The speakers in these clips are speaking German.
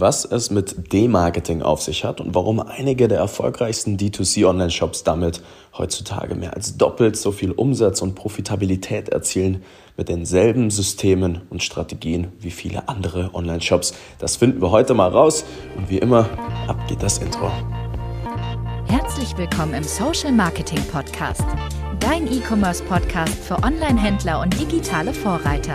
was es mit D-Marketing auf sich hat und warum einige der erfolgreichsten D2C-Online-Shops damit heutzutage mehr als doppelt so viel Umsatz und Profitabilität erzielen mit denselben Systemen und Strategien wie viele andere Online-Shops. Das finden wir heute mal raus und wie immer, ab geht das Intro. Herzlich willkommen im Social Marketing Podcast, dein E-Commerce Podcast für Online-Händler und digitale Vorreiter.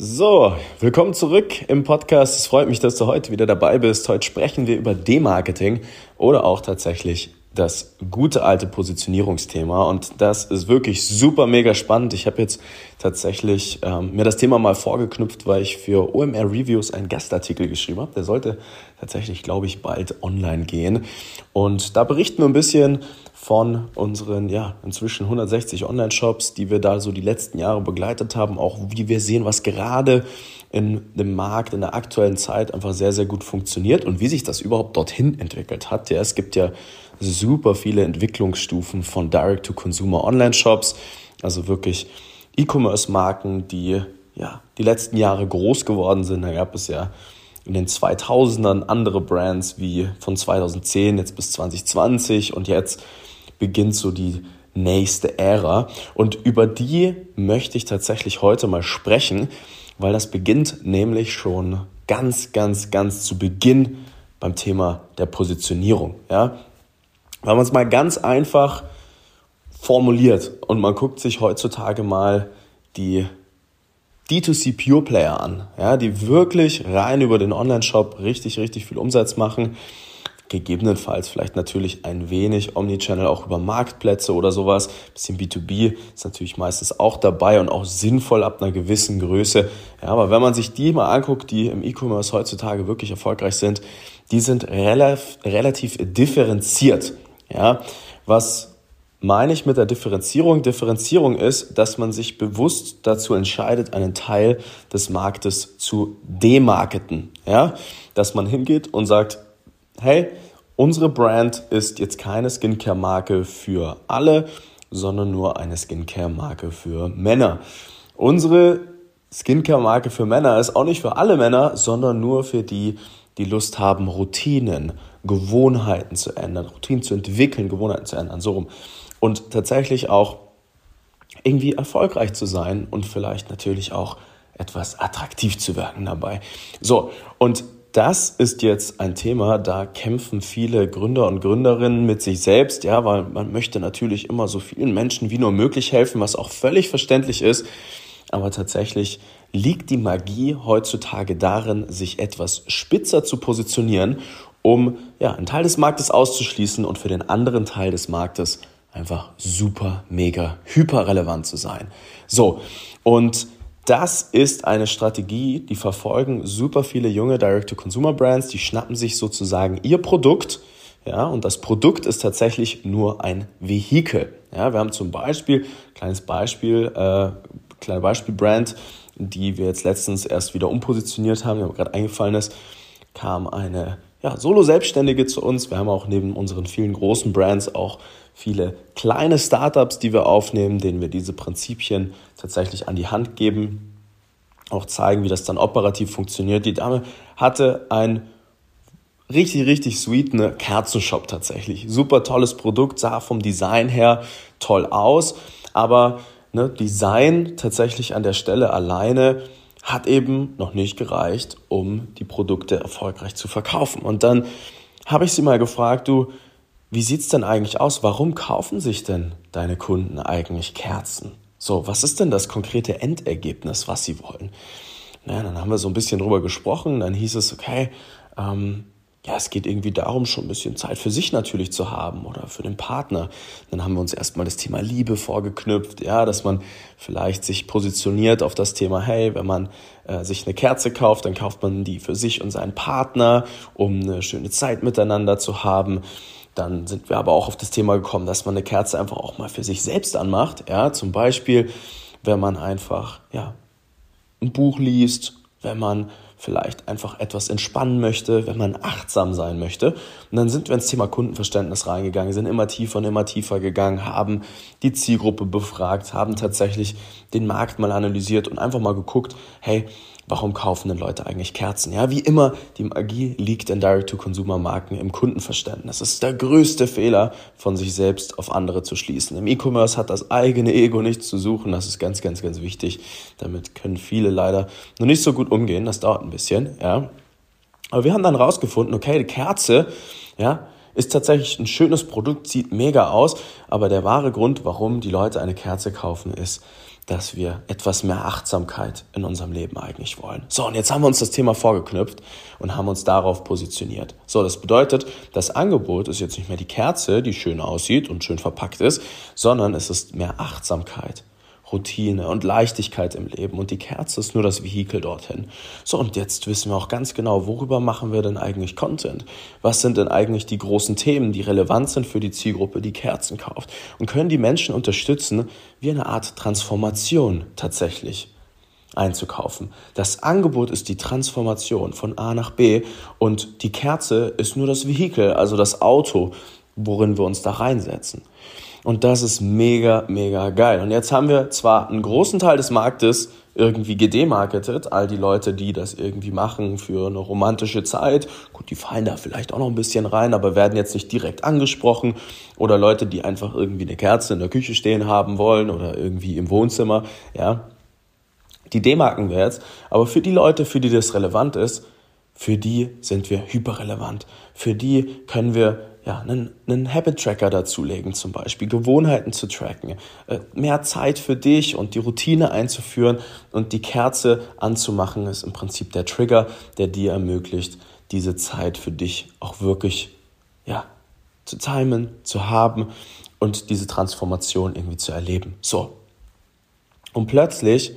So, willkommen zurück im Podcast. Es freut mich, dass du heute wieder dabei bist. Heute sprechen wir über Demarketing oder auch tatsächlich das gute alte Positionierungsthema und das ist wirklich super mega spannend. Ich habe jetzt tatsächlich ähm, mir das Thema mal vorgeknüpft, weil ich für OMR Reviews einen Gastartikel geschrieben habe. Der sollte tatsächlich, glaube ich, bald online gehen und da berichten wir ein bisschen von unseren, ja, inzwischen 160 Online-Shops, die wir da so die letzten Jahre begleitet haben, auch wie wir sehen, was gerade in dem Markt in der aktuellen Zeit einfach sehr, sehr gut funktioniert und wie sich das überhaupt dorthin entwickelt hat. Ja, es gibt ja super viele Entwicklungsstufen von Direct-to-Consumer Online-Shops, also wirklich E-Commerce-Marken, die ja die letzten Jahre groß geworden sind. Da gab es ja in den 2000ern andere Brands wie von 2010 jetzt bis 2020 und jetzt beginnt so die nächste Ära. Und über die möchte ich tatsächlich heute mal sprechen, weil das beginnt nämlich schon ganz, ganz, ganz zu Beginn beim Thema der Positionierung. Ja? Wenn man es mal ganz einfach formuliert und man guckt sich heutzutage mal die D2C Pure Player an, ja, die wirklich rein über den Online-Shop richtig, richtig viel Umsatz machen, gegebenenfalls vielleicht natürlich ein wenig Omnichannel auch über Marktplätze oder sowas. Bisschen B2B ist natürlich meistens auch dabei und auch sinnvoll ab einer gewissen Größe. Ja, aber wenn man sich die mal anguckt, die im E-Commerce heutzutage wirklich erfolgreich sind, die sind relativ, relativ differenziert. Ja, was meine ich mit der Differenzierung? Differenzierung ist, dass man sich bewusst dazu entscheidet, einen Teil des Marktes zu demarketen. Ja, dass man hingeht und sagt, hey, unsere Brand ist jetzt keine Skincare-Marke für alle, sondern nur eine Skincare-Marke für Männer. Unsere Skincare-Marke für Männer ist auch nicht für alle Männer, sondern nur für die, die Lust haben, Routinen, Gewohnheiten zu ändern, Routinen zu entwickeln, Gewohnheiten zu ändern, so rum. Und tatsächlich auch irgendwie erfolgreich zu sein und vielleicht natürlich auch etwas attraktiv zu wirken dabei. So, und das ist jetzt ein Thema, da kämpfen viele Gründer und Gründerinnen mit sich selbst, ja, weil man möchte natürlich immer so vielen Menschen wie nur möglich helfen, was auch völlig verständlich ist. Aber tatsächlich liegt die Magie heutzutage darin, sich etwas spitzer zu positionieren, um ja, einen Teil des Marktes auszuschließen und für den anderen Teil des Marktes einfach super, mega, hyper relevant zu sein. So, und das ist eine Strategie, die verfolgen super viele junge Direct-to-Consumer-Brands, die schnappen sich sozusagen ihr Produkt, ja, und das Produkt ist tatsächlich nur ein Vehikel. Ja, wir haben zum Beispiel, kleines Beispiel, äh, kleine Beispielbrand, die wir jetzt letztens erst wieder umpositioniert haben, die mir gerade eingefallen ist, kam eine ja, Solo-Selbstständige zu uns. Wir haben auch neben unseren vielen großen Brands auch viele kleine Startups, die wir aufnehmen, denen wir diese Prinzipien tatsächlich an die Hand geben, auch zeigen, wie das dann operativ funktioniert. Die Dame hatte ein richtig, richtig sweet eine Kerzenshop tatsächlich. Super tolles Produkt, sah vom Design her toll aus, aber ne, Design tatsächlich an der Stelle alleine hat eben noch nicht gereicht, um die Produkte erfolgreich zu verkaufen. Und dann habe ich sie mal gefragt, du, wie sieht's denn eigentlich aus? Warum kaufen sich denn deine Kunden eigentlich Kerzen? So, was ist denn das konkrete Endergebnis, was sie wollen? Na, dann haben wir so ein bisschen drüber gesprochen. Dann hieß es, okay, ähm, ja, es geht irgendwie darum, schon ein bisschen Zeit für sich natürlich zu haben oder für den Partner. Dann haben wir uns erstmal das Thema Liebe vorgeknüpft, ja, dass man vielleicht sich positioniert auf das Thema, hey, wenn man äh, sich eine Kerze kauft, dann kauft man die für sich und seinen Partner, um eine schöne Zeit miteinander zu haben. Dann sind wir aber auch auf das Thema gekommen, dass man eine Kerze einfach auch mal für sich selbst anmacht, ja, zum Beispiel, wenn man einfach, ja, ein Buch liest, wenn man vielleicht einfach etwas entspannen möchte, wenn man achtsam sein möchte. Und dann sind wir ins Thema Kundenverständnis reingegangen, sind immer tiefer und immer tiefer gegangen, haben die Zielgruppe befragt, haben tatsächlich den Markt mal analysiert und einfach mal geguckt, hey, warum kaufen denn Leute eigentlich Kerzen? Ja, wie immer, die Magie liegt in Direct-to-Consumer-Marken im Kundenverständnis. Das ist der größte Fehler, von sich selbst auf andere zu schließen. Im E-Commerce hat das eigene Ego nichts zu suchen. Das ist ganz, ganz, ganz wichtig. Damit können viele leider noch nicht so gut umgehen. Das dauert ein bisschen, ja. Aber wir haben dann rausgefunden, okay, die Kerze, ja, ist tatsächlich ein schönes Produkt, sieht mega aus, aber der wahre Grund, warum die Leute eine Kerze kaufen, ist, dass wir etwas mehr Achtsamkeit in unserem Leben eigentlich wollen. So, und jetzt haben wir uns das Thema vorgeknüpft und haben uns darauf positioniert. So, das bedeutet, das Angebot ist jetzt nicht mehr die Kerze, die schön aussieht und schön verpackt ist, sondern es ist mehr Achtsamkeit. Routine und Leichtigkeit im Leben und die Kerze ist nur das Vehikel dorthin. So, und jetzt wissen wir auch ganz genau, worüber machen wir denn eigentlich Content? Was sind denn eigentlich die großen Themen, die relevant sind für die Zielgruppe, die Kerzen kauft? Und können die Menschen unterstützen, wie eine Art Transformation tatsächlich einzukaufen. Das Angebot ist die Transformation von A nach B und die Kerze ist nur das Vehikel, also das Auto, worin wir uns da reinsetzen. Und das ist mega, mega geil. Und jetzt haben wir zwar einen großen Teil des Marktes irgendwie gedemarketet, all die Leute, die das irgendwie machen für eine romantische Zeit. Gut, die fallen da vielleicht auch noch ein bisschen rein, aber werden jetzt nicht direkt angesprochen. Oder Leute, die einfach irgendwie eine Kerze in der Küche stehen haben wollen oder irgendwie im Wohnzimmer, ja. Die demarken wir jetzt. Aber für die Leute, für die das relevant ist, für die sind wir hyperrelevant. Für die können wir ja, einen, einen Habit-Tracker dazulegen, zum Beispiel, Gewohnheiten zu tracken, äh, mehr Zeit für dich und die Routine einzuführen und die Kerze anzumachen, ist im Prinzip der Trigger, der dir ermöglicht, diese Zeit für dich auch wirklich ja, zu timen, zu haben und diese Transformation irgendwie zu erleben. So. Und plötzlich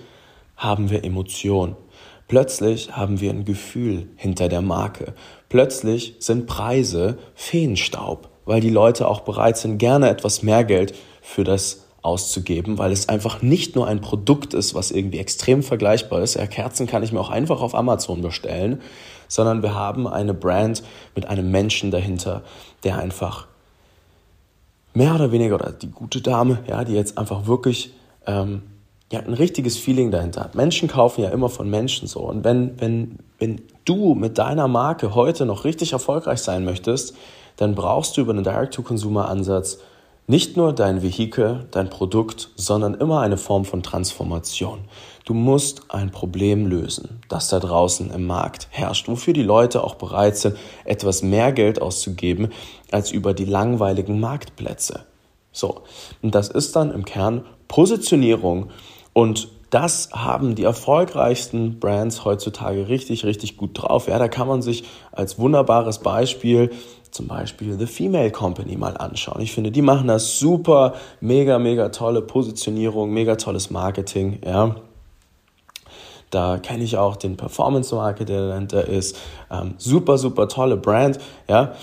haben wir Emotionen. Plötzlich haben wir ein Gefühl hinter der Marke. Plötzlich sind Preise Feenstaub, weil die Leute auch bereit sind, gerne etwas mehr Geld für das auszugeben, weil es einfach nicht nur ein Produkt ist, was irgendwie extrem vergleichbar ist. Ja, Kerzen kann ich mir auch einfach auf Amazon bestellen, sondern wir haben eine Brand mit einem Menschen dahinter, der einfach mehr oder weniger, oder die gute Dame, ja, die jetzt einfach wirklich ähm, ja, ein richtiges Feeling dahinter. Menschen kaufen ja immer von Menschen so. Und wenn, wenn, wenn du mit deiner Marke heute noch richtig erfolgreich sein möchtest, dann brauchst du über einen Direct-to-Consumer-Ansatz nicht nur dein Vehikel, dein Produkt, sondern immer eine Form von Transformation. Du musst ein Problem lösen, das da draußen im Markt herrscht, wofür die Leute auch bereit sind, etwas mehr Geld auszugeben als über die langweiligen Marktplätze. So, und das ist dann im Kern Positionierung und das haben die erfolgreichsten Brands heutzutage richtig, richtig gut drauf. Ja, da kann man sich als wunderbares Beispiel zum Beispiel The Female Company mal anschauen. Ich finde, die machen das super, mega, mega tolle Positionierung, mega tolles Marketing, ja. Da kenne ich auch den Performance Market, der dahinter ist. Ähm, super, super tolle Brand, ja.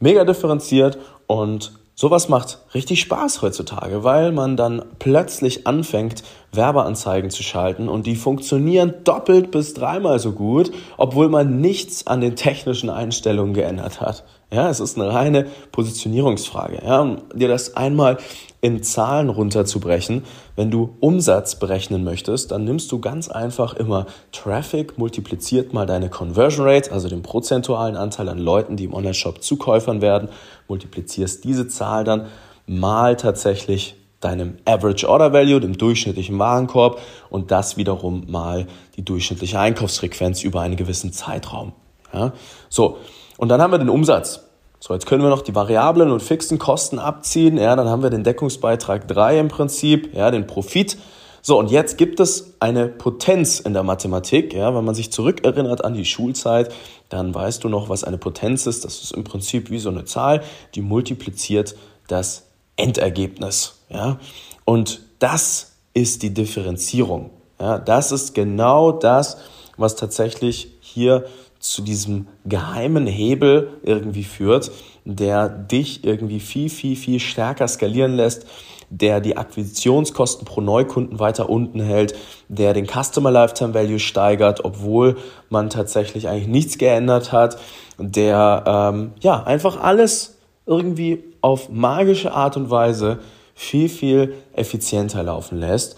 Mega differenziert und Sowas macht richtig Spaß heutzutage, weil man dann plötzlich anfängt, Werbeanzeigen zu schalten und die funktionieren doppelt bis dreimal so gut, obwohl man nichts an den technischen Einstellungen geändert hat. Ja, es ist eine reine Positionierungsfrage. Ja, um dir das einmal in Zahlen runterzubrechen, wenn du Umsatz berechnen möchtest, dann nimmst du ganz einfach immer Traffic multipliziert mal deine Conversion Rate, also den prozentualen Anteil an Leuten, die im Online-Shop Zukäufern werden, multiplizierst diese Zahl dann mal tatsächlich deinem Average Order Value, dem durchschnittlichen Warenkorb und das wiederum mal die durchschnittliche Einkaufsfrequenz über einen gewissen Zeitraum. Ja? So, und dann haben wir den Umsatz. So, jetzt können wir noch die variablen und fixen Kosten abziehen. Ja, dann haben wir den Deckungsbeitrag 3 im Prinzip, ja, den Profit. So, und jetzt gibt es eine Potenz in der Mathematik. Ja, wenn man sich zurückerinnert an die Schulzeit, dann weißt du noch, was eine Potenz ist. Das ist im Prinzip wie so eine Zahl, die multipliziert das Endergebnis. Ja, und das ist die Differenzierung. Ja, das ist genau das, was tatsächlich hier zu diesem geheimen Hebel irgendwie führt, der dich irgendwie viel, viel, viel stärker skalieren lässt, der die Akquisitionskosten pro Neukunden weiter unten hält, der den Customer Lifetime Value steigert, obwohl man tatsächlich eigentlich nichts geändert hat, der ähm, ja einfach alles irgendwie auf magische Art und Weise viel, viel effizienter laufen lässt.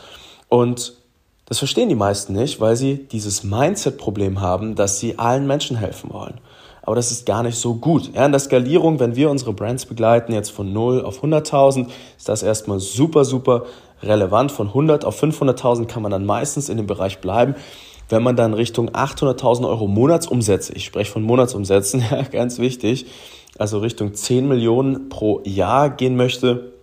Und das verstehen die meisten nicht, weil sie dieses Mindset-Problem haben, dass sie allen Menschen helfen wollen. Aber das ist gar nicht so gut. Ja, in der Skalierung, wenn wir unsere Brands begleiten, jetzt von 0 auf 100.000, ist das erstmal super, super relevant. Von 100 auf 500.000 kann man dann meistens in dem Bereich bleiben. Wenn man dann Richtung 800.000 Euro Monatsumsätze, ich spreche von Monatsumsätzen, ja, ganz wichtig, also Richtung 10 Millionen pro Jahr gehen möchte,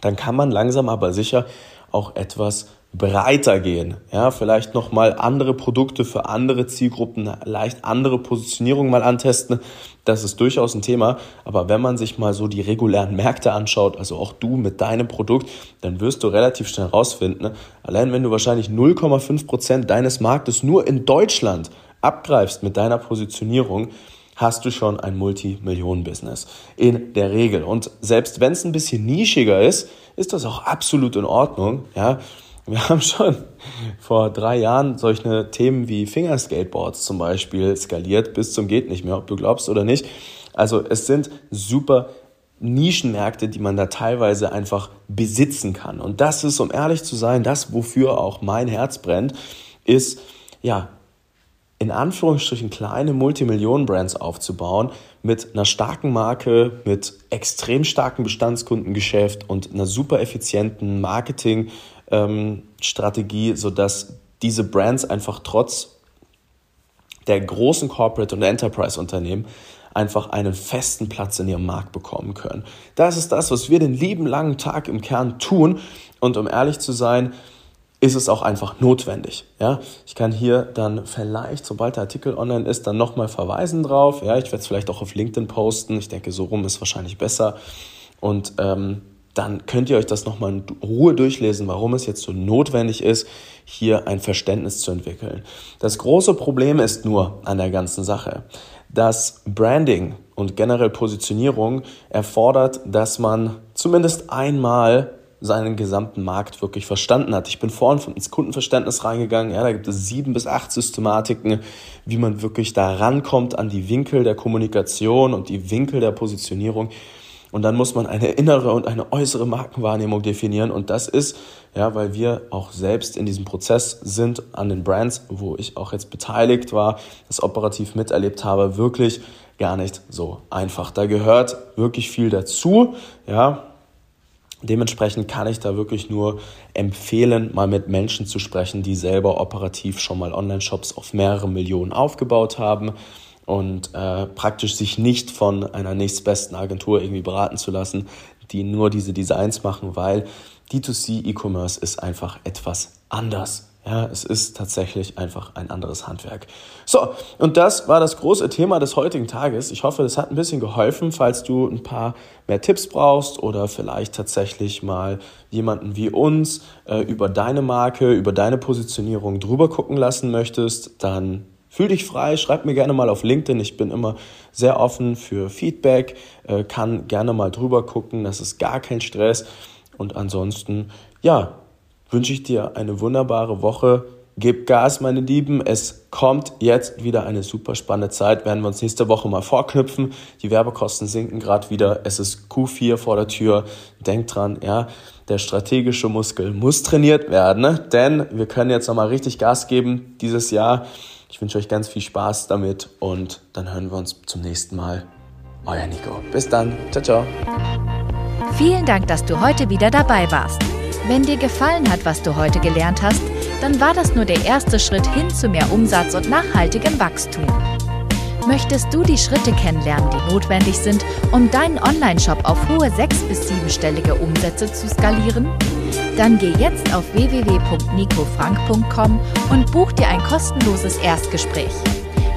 dann kann man langsam aber sicher auch etwas breiter gehen. Ja, vielleicht nochmal andere Produkte für andere Zielgruppen, leicht andere Positionierung mal antesten. Das ist durchaus ein Thema. Aber wenn man sich mal so die regulären Märkte anschaut, also auch du mit deinem Produkt, dann wirst du relativ schnell rausfinden, allein wenn du wahrscheinlich 0,5 Prozent deines Marktes nur in Deutschland abgreifst mit deiner Positionierung, hast du schon ein Multimillionen-Business. In der Regel. Und selbst wenn es ein bisschen nischiger ist, ist das auch absolut in Ordnung. Ja, wir haben schon vor drei Jahren solche Themen wie Fingerskateboards zum Beispiel skaliert bis zum geht nicht mehr, ob du glaubst oder nicht. Also es sind super Nischenmärkte, die man da teilweise einfach besitzen kann. Und das ist, um ehrlich zu sein, das, wofür auch mein Herz brennt, ist, ja, in Anführungsstrichen kleine Multimillionen-Brands aufzubauen mit einer starken Marke, mit extrem starkem Bestandskundengeschäft und einer super effizienten Marketing- ähm, Strategie, sodass diese Brands einfach trotz der großen Corporate- und Enterprise-Unternehmen einfach einen festen Platz in ihrem Markt bekommen können. Das ist das, was wir den lieben langen Tag im Kern tun. Und um ehrlich zu sein, ist es auch einfach notwendig. Ja, ich kann hier dann vielleicht, sobald der Artikel online ist, dann nochmal verweisen drauf. Ja, ich werde es vielleicht auch auf LinkedIn posten. Ich denke, so rum ist wahrscheinlich besser. Und ähm, dann könnt ihr euch das nochmal in Ruhe durchlesen, warum es jetzt so notwendig ist, hier ein Verständnis zu entwickeln. Das große Problem ist nur an der ganzen Sache, dass Branding und generell Positionierung erfordert, dass man zumindest einmal seinen gesamten Markt wirklich verstanden hat. Ich bin vorhin ins Kundenverständnis reingegangen. Ja, da gibt es sieben bis acht Systematiken, wie man wirklich da rankommt an die Winkel der Kommunikation und die Winkel der Positionierung. Und dann muss man eine innere und eine äußere Markenwahrnehmung definieren. Und das ist, ja, weil wir auch selbst in diesem Prozess sind an den Brands, wo ich auch jetzt beteiligt war, das operativ miterlebt habe, wirklich gar nicht so einfach. Da gehört wirklich viel dazu, ja. Dementsprechend kann ich da wirklich nur empfehlen, mal mit Menschen zu sprechen, die selber operativ schon mal Online-Shops auf mehrere Millionen aufgebaut haben und äh, praktisch sich nicht von einer nächstbesten Agentur irgendwie beraten zu lassen, die nur diese Designs machen, weil D2C E-Commerce ist einfach etwas anders. Ja, es ist tatsächlich einfach ein anderes Handwerk. So, und das war das große Thema des heutigen Tages. Ich hoffe, das hat ein bisschen geholfen, falls du ein paar mehr Tipps brauchst oder vielleicht tatsächlich mal jemanden wie uns äh, über deine Marke, über deine Positionierung drüber gucken lassen möchtest, dann Fühl dich frei, schreib mir gerne mal auf LinkedIn. Ich bin immer sehr offen für Feedback, äh, kann gerne mal drüber gucken. Das ist gar kein Stress. Und ansonsten, ja, wünsche ich dir eine wunderbare Woche. Gib Gas, meine Lieben. Es kommt jetzt wieder eine super spannende Zeit. Werden wir uns nächste Woche mal vorknüpfen. Die Werbekosten sinken gerade wieder. Es ist Q4 vor der Tür. Denkt dran, ja, der strategische Muskel muss trainiert werden, ne? denn wir können jetzt nochmal richtig Gas geben dieses Jahr. Ich wünsche euch ganz viel Spaß damit und dann hören wir uns zum nächsten Mal. Euer Nico. Bis dann. Ciao, ciao. Vielen Dank, dass du heute wieder dabei warst. Wenn dir gefallen hat, was du heute gelernt hast, dann war das nur der erste Schritt hin zu mehr Umsatz und nachhaltigem Wachstum. Möchtest du die Schritte kennenlernen, die notwendig sind, um deinen Online-Shop auf hohe sechs- bis siebenstellige Umsätze zu skalieren? Dann geh jetzt auf www.nicofrank.com und buch dir ein kostenloses Erstgespräch.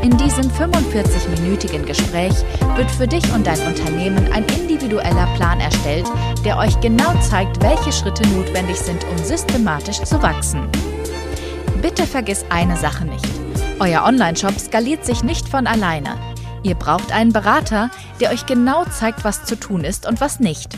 In diesem 45-minütigen Gespräch wird für dich und dein Unternehmen ein individueller Plan erstellt, der euch genau zeigt, welche Schritte notwendig sind, um systematisch zu wachsen. Bitte vergiss eine Sache nicht. Euer Online-Shop skaliert sich nicht von alleine. Ihr braucht einen Berater, der euch genau zeigt, was zu tun ist und was nicht.